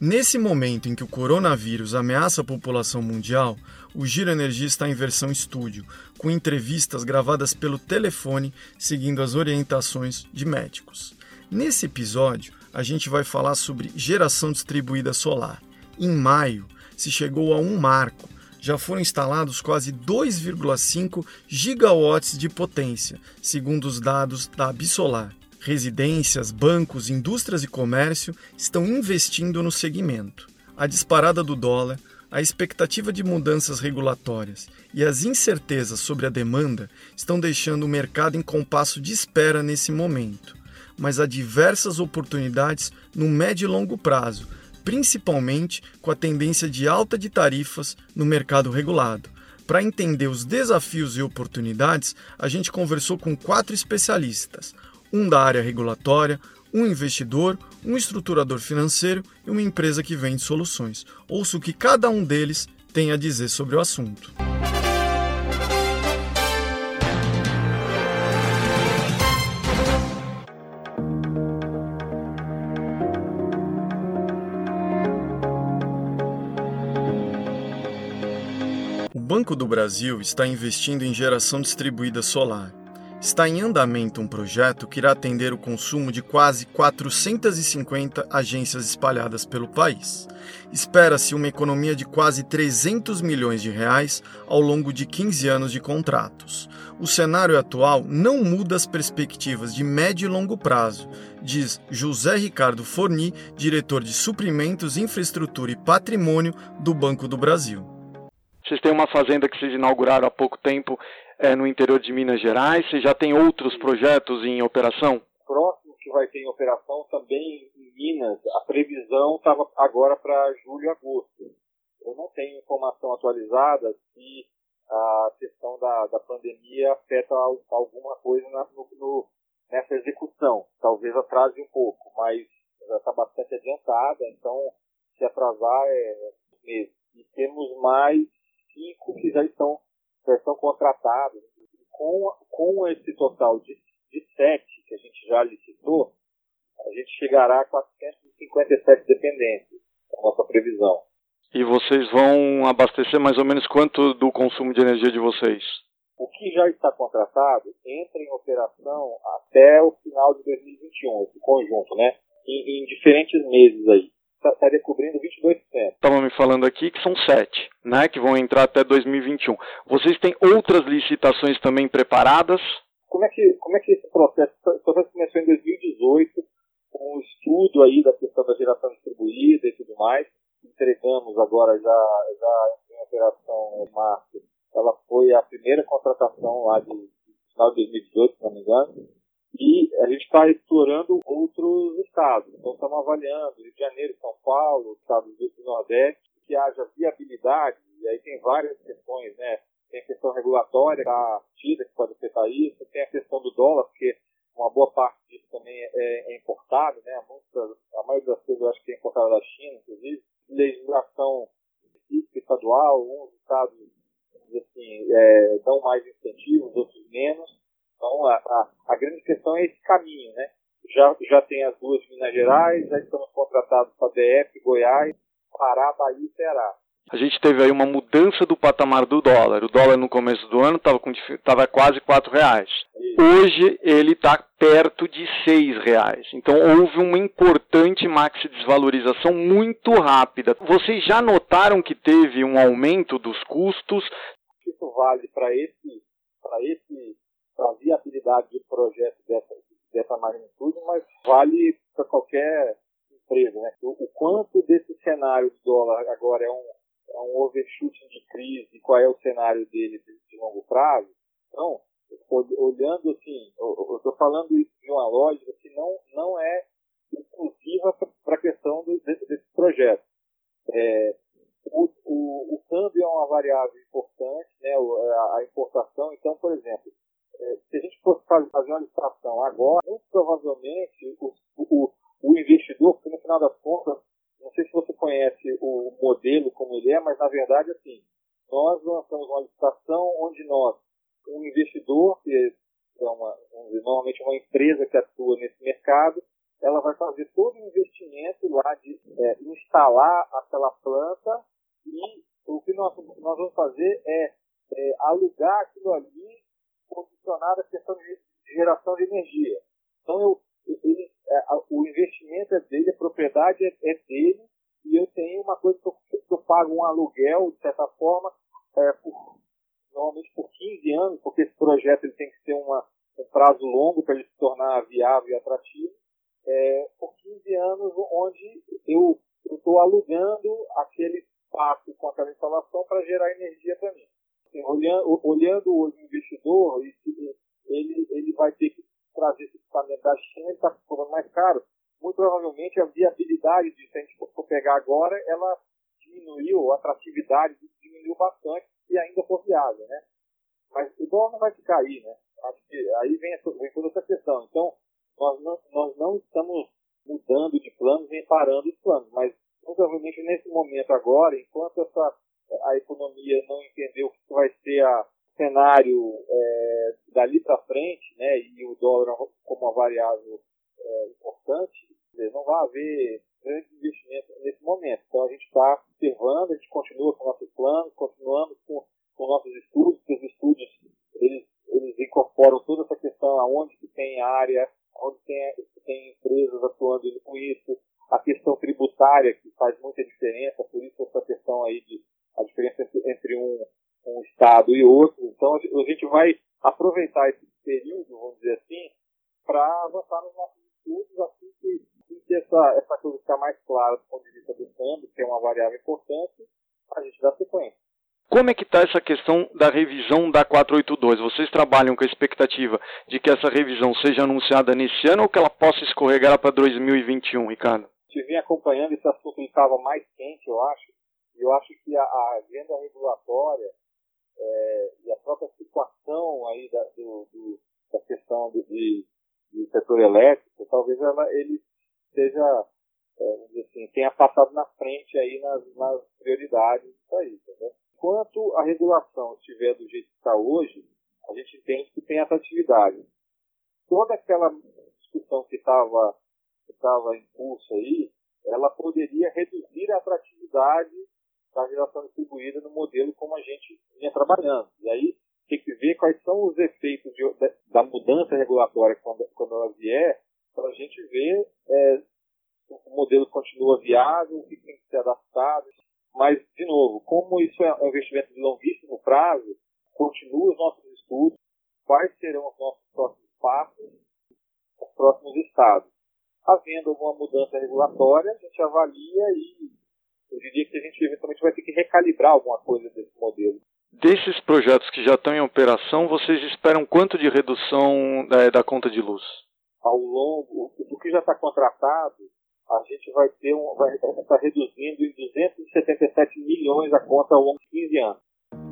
Nesse momento em que o coronavírus ameaça a população mundial, o Giro Energia está em versão estúdio, com entrevistas gravadas pelo telefone, seguindo as orientações de médicos. Nesse episódio, a gente vai falar sobre geração distribuída solar. Em maio, se chegou a um marco. Já foram instalados quase 2,5 gigawatts de potência, segundo os dados da Absolar. Residências, bancos, indústrias e comércio estão investindo no segmento. A disparada do dólar, a expectativa de mudanças regulatórias e as incertezas sobre a demanda estão deixando o mercado em compasso de espera nesse momento. Mas há diversas oportunidades no médio e longo prazo principalmente com a tendência de alta de tarifas no mercado regulado. Para entender os desafios e oportunidades, a gente conversou com quatro especialistas: um da área regulatória, um investidor, um estruturador financeiro e uma empresa que vende soluções. Ouça o que cada um deles tem a dizer sobre o assunto. Banco do Brasil está investindo em geração distribuída solar. Está em andamento um projeto que irá atender o consumo de quase 450 agências espalhadas pelo país. Espera-se uma economia de quase 300 milhões de reais ao longo de 15 anos de contratos. O cenário atual não muda as perspectivas de médio e longo prazo, diz José Ricardo Forni, diretor de Suprimentos, Infraestrutura e Patrimônio do Banco do Brasil. Vocês têm uma fazenda que vocês inauguraram há pouco tempo é, no interior de Minas Gerais. Vocês já têm outros projetos em operação? Próximo que vai ter em operação também em Minas, a previsão estava agora para julho e agosto. Eu não tenho informação atualizada se a questão da, da pandemia afeta alguma coisa na, no, no, nessa execução. Talvez atrase um pouco, mas já está bastante adiantada, então se atrasar é meses. E temos mais cinco que já estão, já estão contratados. Com, com esse total de, de sete que a gente já licitou, a gente chegará a 457 dependentes, a nossa previsão. E vocês vão abastecer mais ou menos quanto do consumo de energia de vocês? O que já está contratado entra em operação até o final de 2021, esse conjunto, né? Em, em diferentes meses aí estaria cobrindo 22%. Falando aqui que são sete, né, que vão entrar até 2021. Vocês têm outras licitações também preparadas? Como é que, como é que esse processo, esse processo começou em 2018, com o estudo aí da questão da geração distribuída e tudo mais. Entregamos agora já, já em operação em março. Ela foi a primeira contratação lá de final de 2018, se não me engano e a gente está explorando outros estados. Então, estamos avaliando Rio de Janeiro, São Paulo, estados do Nordeste, que haja viabilidade, e aí tem várias questões, né? Tem a questão regulatória da tida que pode afetar isso, tem a questão do dólar, porque uma boa parte disso também é, é importado, né? Muita, a maioria das coisas eu acho que é importada da China, inclusive. Legislação estadual, alguns estados assim, é, dão mais incentivos, outros menos. Então, a, a, a, grande questão é esse caminho, né? Já, já tem as duas de Minas Gerais, já estamos contratados para DF, Goiás, Pará, Bahia e Ceará. A gente teve aí uma mudança do patamar do dólar. O dólar no começo do ano estava quase quatro reais. Isso. Hoje ele está perto de seis reais. Então houve uma importante maxi desvalorização muito rápida. Vocês já notaram que teve um aumento dos custos? Isso vale para esse, esse para a viabilidade de projetos projeto dessa, dessa magnitude, mas vale para qualquer empresa. Né? O, o, quanto desse cenário do dólar agora é um, é um de crise, qual é o cenário dele de, de longo prazo? Então, olhando assim, eu estou falando isso de uma lógica que não, não é exclusiva para a questão do, desse, desse, projeto. É, o, o, o, câmbio é uma variável importante, né, a importação. Então, por exemplo, se a gente fosse fazer uma licitação agora, muito provavelmente o, o, o investidor, porque no final das contas, não sei se você conhece o modelo como ele é, mas na verdade, assim, nós lançamos uma licitação onde nós, um investidor, que é uma, normalmente uma empresa que atua nesse mercado, ela vai fazer todo o investimento lá de é, instalar aquela planta e o que nós, nós vamos fazer é, é alugar aquilo ali condicionado à questão de geração de energia. Então, eu, ele, é, o investimento é dele, a propriedade é, é, dele, e eu tenho uma coisa que eu, que eu pago um aluguel, de certa forma, é, por, normalmente por 15 anos, porque esse projeto ele tem que ter uma, um prazo longo para ele se tornar viável e atrativo, é, por 15 anos, onde eu estou alugando aquele espaço com aquela instalação para gerar energia para mim. Assim, olhando, olhando o investidor, ele, ele vai ter que trazer esse equipamento da China, ele está cobrando mais caro. Muito provavelmente a viabilidade disso, se a gente for pegar agora, ela diminuiu, a atratividade diminuiu bastante e ainda for viável, né? Mas o dólar não vai ficar aí, né? Acho que aí vem, vem toda essa questão. Então, nós não, nós não estamos mudando de planos nem parando os planos, mas provavelmente nesse momento agora, enquanto essa, a economia não entendeu o que vai ser o cenário é, dali para frente, né, e o dólar como uma variável é, importante, não vai haver grande investimento nesse momento. Então a gente está observando, a gente continua com nossos planos, continuamos com, com nossos estudos, porque os estudos eles, eles incorporam toda essa questão aonde que tem área, onde tem, tem empresas atuando com isso, a questão tributária, que faz muita diferença, por isso essa questão aí de a diferença entre, entre um, e outro. Então, a gente vai aproveitar esse período, vamos dizer assim, para avançar nos nossos estudos, assim que, assim que essa, essa coisa ficar mais clara do ponto de vista do câmbio, que é uma variável importante, a gente dá sequência. Como é que está essa questão da revisão da 482? Vocês trabalham com a expectativa de que essa revisão seja anunciada nesse ano ou que ela possa escorregar para 2021, Ricardo? Estive acompanhando esse assunto que estava mais quente, eu acho, e eu acho que a, a agenda regulatória é, e a própria situação aí da, do, do, da questão do, de, do setor elétrico, talvez ela, ele seja, é, assim, tenha passado na frente aí nas, nas prioridades disso aí, entendeu? enquanto a regulação estiver do jeito que está hoje, a gente entende que tem atratividade. Toda aquela discussão que estava que tava em curso aí, ela poderia reduzir a atratividade da geração distribuída no modelo como a gente vinha trabalhando. E aí tem que ver quais são os efeitos de, da mudança regulatória quando, quando ela vier, para a gente ver é, o modelo continua viável, o que tem que ser adaptado. Mas, de novo, como isso é um investimento de longuíssimo prazo, continua os nossos estudos, quais serão os nossos próximos passos, os próximos estados. Havendo alguma mudança regulatória, a gente avalia e eu diria que a gente eventualmente vai ter que recalibrar alguma coisa desse modelo. Desses projetos que já estão em operação, vocês esperam quanto de redução da, da conta de luz? Ao longo, do que já está contratado, a gente vai ter um, vai estar reduzindo em 277 milhões a conta ao longo de 15 anos.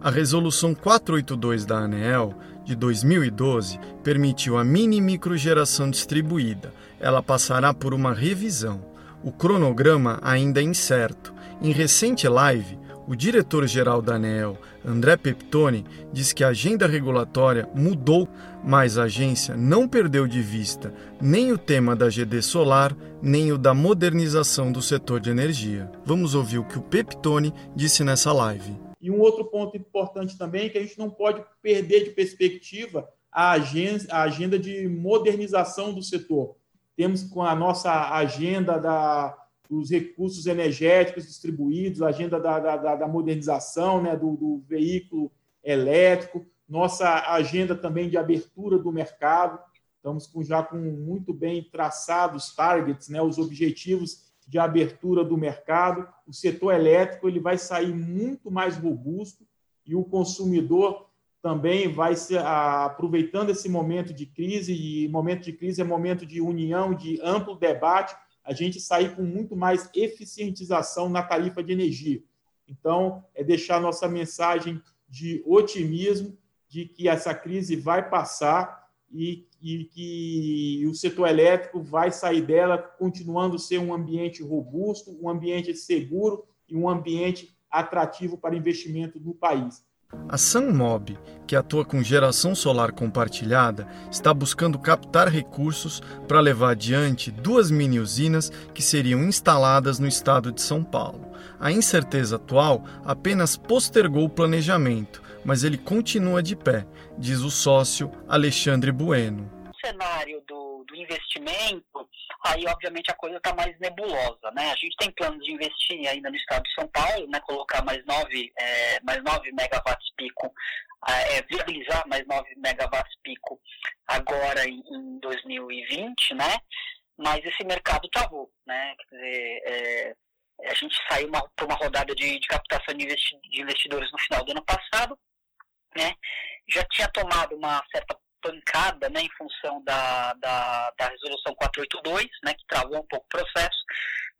A resolução 482 da ANEEL de 2012 permitiu a mini microgeração distribuída. Ela passará por uma revisão. O cronograma ainda é incerto. Em recente live, o diretor-geral da ANEEL, André Peptoni, diz que a agenda regulatória mudou, mas a agência não perdeu de vista nem o tema da GD solar, nem o da modernização do setor de energia. Vamos ouvir o que o Peptoni disse nessa live. E um outro ponto importante também é que a gente não pode perder de perspectiva a agenda de modernização do setor. Temos com a nossa agenda da dos recursos energéticos distribuídos, a agenda da, da, da modernização né, do, do, veículo elétrico, nossa agenda também de abertura do mercado. Estamos com, já com muito bem traçados targets, né, os objetivos de abertura do mercado. O setor elétrico ele vai sair muito mais robusto e o consumidor também vai se aproveitando esse momento de crise e momento de crise é momento de união, de amplo debate a gente sair com muito mais eficientização na tarifa de energia. Então, é deixar nossa mensagem de otimismo de que essa crise vai passar e, e que o setor elétrico vai sair dela continuando a ser um ambiente robusto, um ambiente seguro e um ambiente atrativo para investimento no país. A Sunmob, que atua com geração solar compartilhada, está buscando captar recursos para levar adiante duas mini usinas que seriam instaladas no estado de São Paulo. A incerteza atual apenas postergou o planejamento, mas ele continua de pé, diz o sócio Alexandre Bueno. O cenário do, do investimento, aí obviamente a coisa está mais nebulosa, né? A gente tem planos de investir ainda no estado de São Paulo, né? Colocar mais 9, é, mais 9 megawatts pico, é, viabilizar mais 9 megawatts pico agora em, em 2020, né? Mas esse mercado travou, né? Quer dizer, é, a gente saiu para uma rodada de, de captação de, investi de investidores no final do ano passado, né, já tinha tomado uma certa pancada né, em função da, da, da resolução 482, né, que travou um pouco o processo,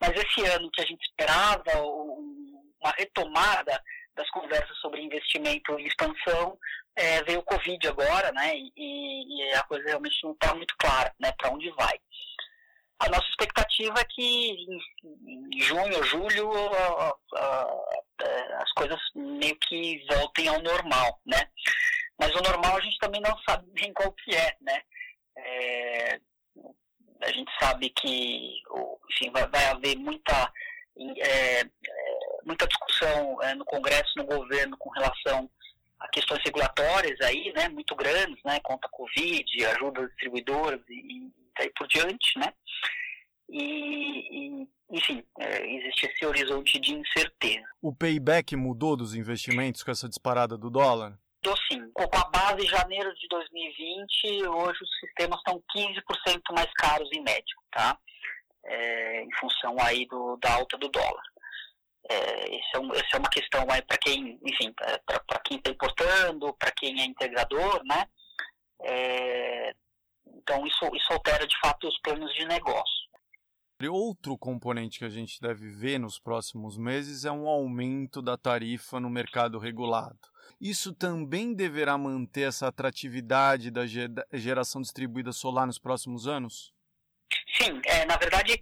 mas esse ano que a gente esperava uma retomada das conversas sobre investimento e expansão, é, veio o Covid agora, né, e, e a coisa realmente não está muito clara né, para onde vai. A nossa expectativa é que em junho julho as coisas meio que voltem ao normal, né? Mas o normal a gente também não sabe bem qual que é, né? É, a gente sabe que enfim, vai, vai haver muita, é, é, muita discussão é, no Congresso, no governo, com relação a questões regulatórias aí, né, muito grandes, né, contra a Covid, ajuda aos distribuidores e, e daí por diante, né? E, e enfim, é, existe esse horizonte de incerteza. O payback mudou dos investimentos com essa disparada do dólar? Mudou sim. Com a base de janeiro de 2020, hoje os sistemas estão 15% mais caros em média, tá? É, em função aí do, da alta do dólar. É, esse é um, essa é uma questão aí para quem, enfim, para quem está importando, para quem é integrador, né? É, então, isso, isso altera de fato os planos de negócio. Outro componente que a gente deve ver nos próximos meses é um aumento da tarifa no mercado regulado. Isso também deverá manter essa atratividade da geração distribuída solar nos próximos anos? Sim, é, na verdade,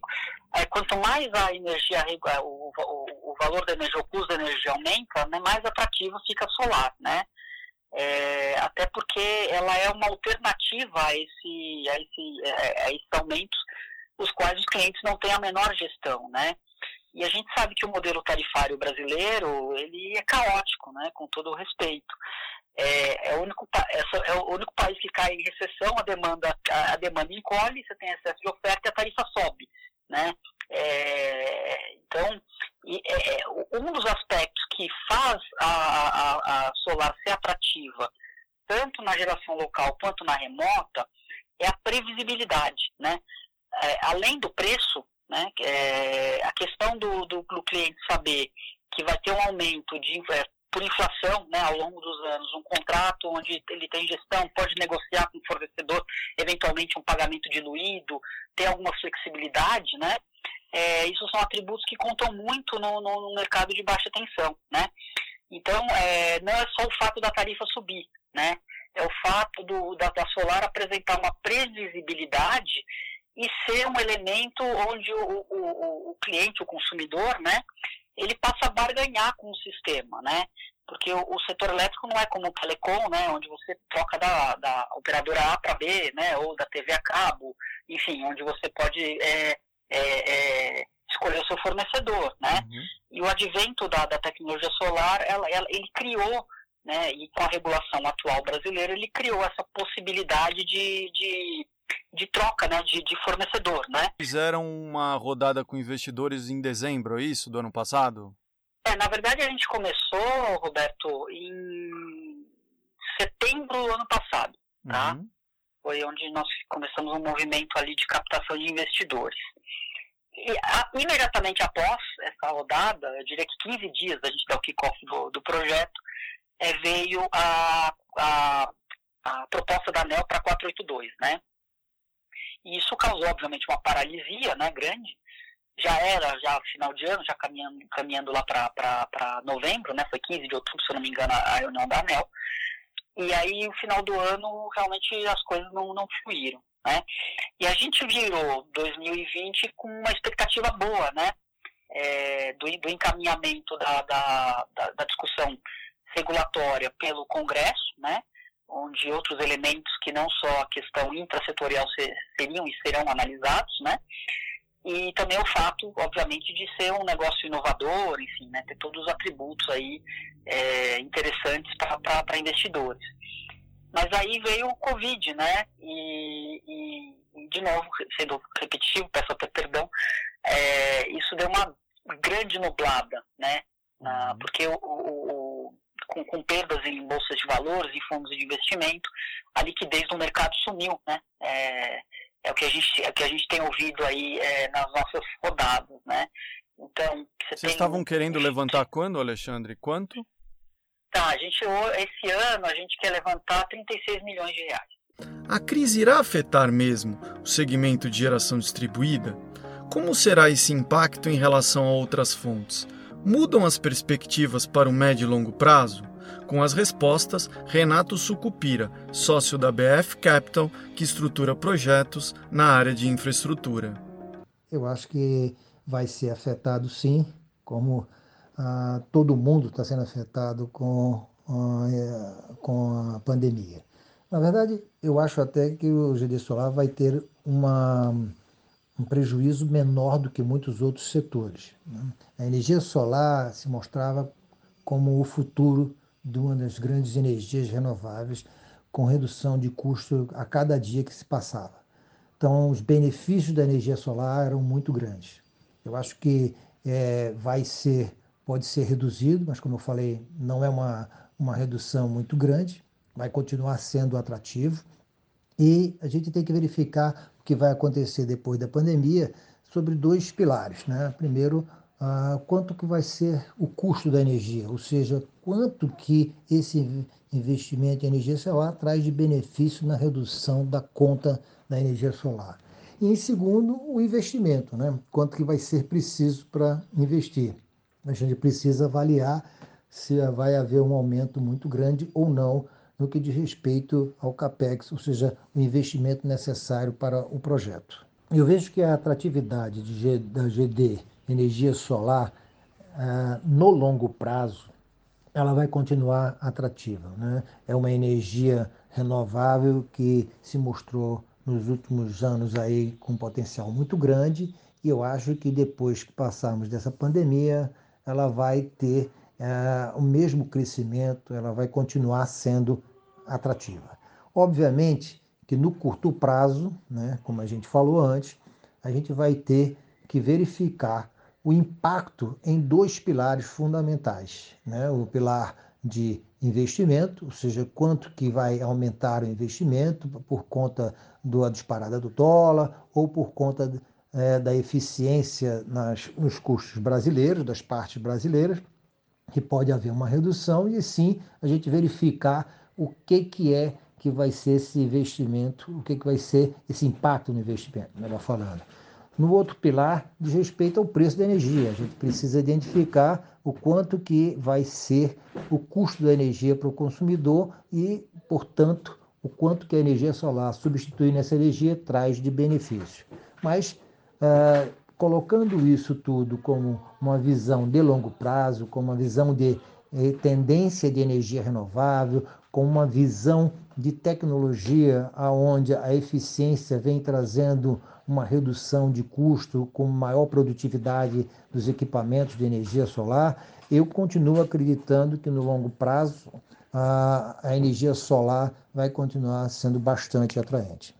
é, quanto mais a energia, o, o, o, valor da energia, o custo da energia aumenta, né, mais atrativo fica a solar, né? é, até porque ela é uma alternativa a, esse, a, esse, é, a esses aumentos, os quais os clientes não têm a menor gestão, né? E a gente sabe que o modelo tarifário brasileiro ele é caótico, né? Com todo o respeito. É, é, o único, é, é o único país que cai em recessão, a demanda, a, demanda encolhe, você tem excesso de oferta e a tarifa sobe, né? É, então, e, é, um dos aspectos que faz a, a, a, solar ser atrativa, tanto na geração local quanto na remota, é a previsibilidade, né? É, além do preço, né? É, a questão do, do, do, cliente saber que vai ter um aumento de é, por inflação, né, ao longo dos anos, um contrato onde ele tem gestão, pode negociar com o fornecedor, eventualmente um pagamento diluído, ter alguma flexibilidade, né? é, isso são atributos que contam muito no, no, mercado de baixa tensão, né? Então, é, não é só o fato da tarifa subir, né? É o fato do, da, da solar apresentar uma previsibilidade e ser um elemento onde o, o, o cliente, o consumidor, né, ele passa a barganhar com o sistema, né? Porque o, o, setor elétrico não é como o telecom, né, onde você troca da, da operadora A para B, né, ou da TV a cabo, enfim, onde você pode é, é, é, escolher o seu fornecedor, né? Uhum. E o advento da, da tecnologia solar, ela, ela, ele criou, né? E com a regulação atual brasileira, ele criou essa possibilidade de, de, de troca, né? De, de fornecedor, né? Fizeram uma rodada com investidores em dezembro, é isso, do ano passado? É, na verdade a gente começou, Roberto, em setembro do ano passado, tá? Uhum. Foi onde nós começamos um movimento ali de captação de investidores. E, a, imediatamente após essa rodada, eu diria que 15 dias da gente dar o kickoff do, do projeto, é, veio a, a, a, proposta da ANEL para 482, né? E isso causou, obviamente, uma paralisia né, grande. Já era, já final de ano, já caminhando, caminhando lá para novembro, né? Foi 15 de outubro, se eu não me engano, a reunião da ANEL. e aí, no final do ano, realmente as coisas não, não fluíram. Né? E a gente virou 2020 com uma expectativa boa, né? É, do, do, encaminhamento da, da, da, da, discussão regulatória pelo Congresso, né? Onde outros elementos que não só a questão intrasetorial seriam e serão analisados, né? e também o fato, obviamente, de ser um negócio inovador, enfim, né? ter todos os atributos aí é, interessantes para investidores. Mas aí veio o Covid, né? E, e, de novo, sendo repetitivo, peço até perdão, é, isso deu uma grande nublada, né? Ah, uhum. porque o, o, com, com, perdas em bolsas de valores e fundos de investimento, a liquidez do mercado sumiu, né? É, é o que a gente, é o que a gente tem ouvido aí é, nas nossas rodadas, né? Então, você Vocês estavam querendo levantar quando, Alexandre? Quanto? Tá, a gente, esse ano a gente quer levantar 36 milhões de reais. A crise irá afetar mesmo o segmento de geração distribuída? Como será esse impacto em relação a outras fontes? Mudam as perspectivas para o médio e longo prazo? Com as respostas, Renato Sucupira, sócio da BF Capital, que estrutura projetos na área de infraestrutura. Eu acho que vai ser afetado sim, como ah, todo mundo está sendo afetado com, ah, é, com a pandemia. Na verdade, eu acho até que o GD Solar vai ter uma, um prejuízo menor do que muitos outros setores. Né? A energia solar se mostrava como o futuro de uma das grandes energias renováveis, com redução de custo a cada dia que se passava. Então, os benefícios da energia solar eram muito grandes. Eu acho que é, vai ser pode ser reduzido, mas como eu falei, não é uma, uma redução muito grande, vai continuar sendo atrativo. E a gente tem que verificar o que vai acontecer depois da pandemia sobre dois pilares. Né? Primeiro, ah, quanto que vai ser o custo da energia, ou seja, quanto que esse investimento em energia solar traz de benefício na redução da conta da energia solar. E em segundo, o investimento, né? quanto que vai ser preciso para investir a gente precisa avaliar se vai haver um aumento muito grande ou não no que diz respeito ao CAPEX, ou seja, o investimento necessário para o projeto. Eu vejo que a atratividade de, da GD, energia solar, ah, no longo prazo, ela vai continuar atrativa. Né? É uma energia renovável que se mostrou nos últimos anos aí com um potencial muito grande e eu acho que depois que passarmos dessa pandemia, ela vai ter é, o mesmo crescimento, ela vai continuar sendo atrativa. Obviamente que no curto prazo, né, como a gente falou antes, a gente vai ter que verificar o impacto em dois pilares fundamentais, né? O pilar de investimento, ou seja, quanto que vai aumentar o investimento por conta da disparada do dólar ou por conta é, da eficiência nas, nos custos brasileiros, das partes brasileiras, que pode haver uma redução e sim a gente verificar o que, que é que vai ser esse investimento, o que, que vai ser esse impacto no investimento, melhor falando. No outro pilar, diz respeito ao preço da energia. A gente precisa identificar o quanto que vai ser o custo da energia para o consumidor e, portanto, o quanto que a energia solar substituindo essa energia traz de benefício. Mas Uh, colocando isso tudo como uma visão de longo prazo, como uma visão de eh, tendência de energia renovável, com uma visão de tecnologia aonde a eficiência vem trazendo uma redução de custo com maior produtividade dos equipamentos de energia solar, eu continuo acreditando que no longo prazo a, a energia solar vai continuar sendo bastante atraente.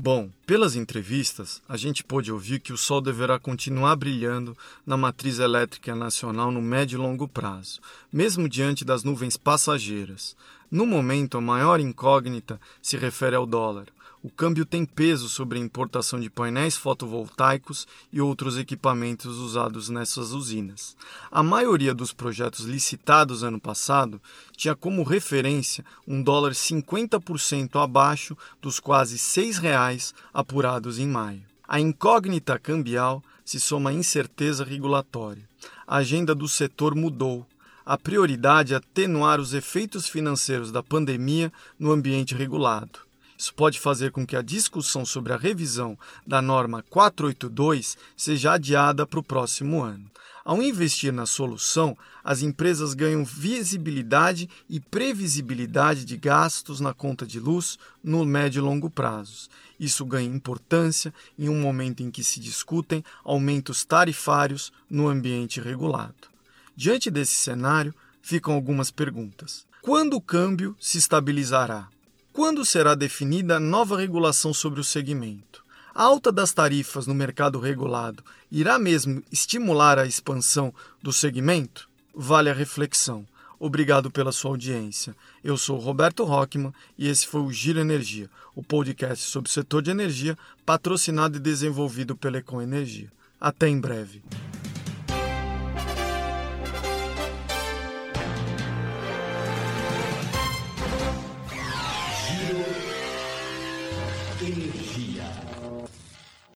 Bom, pelas entrevistas, a gente pôde ouvir que o Sol deverá continuar brilhando na matriz elétrica nacional no médio e longo prazo, mesmo diante das nuvens passageiras. No momento, a maior incógnita se refere ao dólar o câmbio tem peso sobre a importação de painéis fotovoltaicos e outros equipamentos usados nessas usinas. A maioria dos projetos licitados ano passado tinha como referência um dólar 50% abaixo dos quase R$ 6,00 apurados em maio. A incógnita cambial se soma à incerteza regulatória. A agenda do setor mudou a prioridade é atenuar os efeitos financeiros da pandemia no ambiente regulado. Isso pode fazer com que a discussão sobre a revisão da norma 482 seja adiada para o próximo ano. Ao investir na solução, as empresas ganham visibilidade e previsibilidade de gastos na conta de luz no médio e longo prazos. Isso ganha importância em um momento em que se discutem aumentos tarifários no ambiente regulado. Diante desse cenário, ficam algumas perguntas. Quando o câmbio se estabilizará? Quando será definida a nova regulação sobre o segmento? A alta das tarifas no mercado regulado irá mesmo estimular a expansão do segmento? Vale a reflexão. Obrigado pela sua audiência. Eu sou Roberto Rockman e esse foi o Giro Energia, o podcast sobre o setor de energia, patrocinado e desenvolvido pela Econ Energia. Até em breve.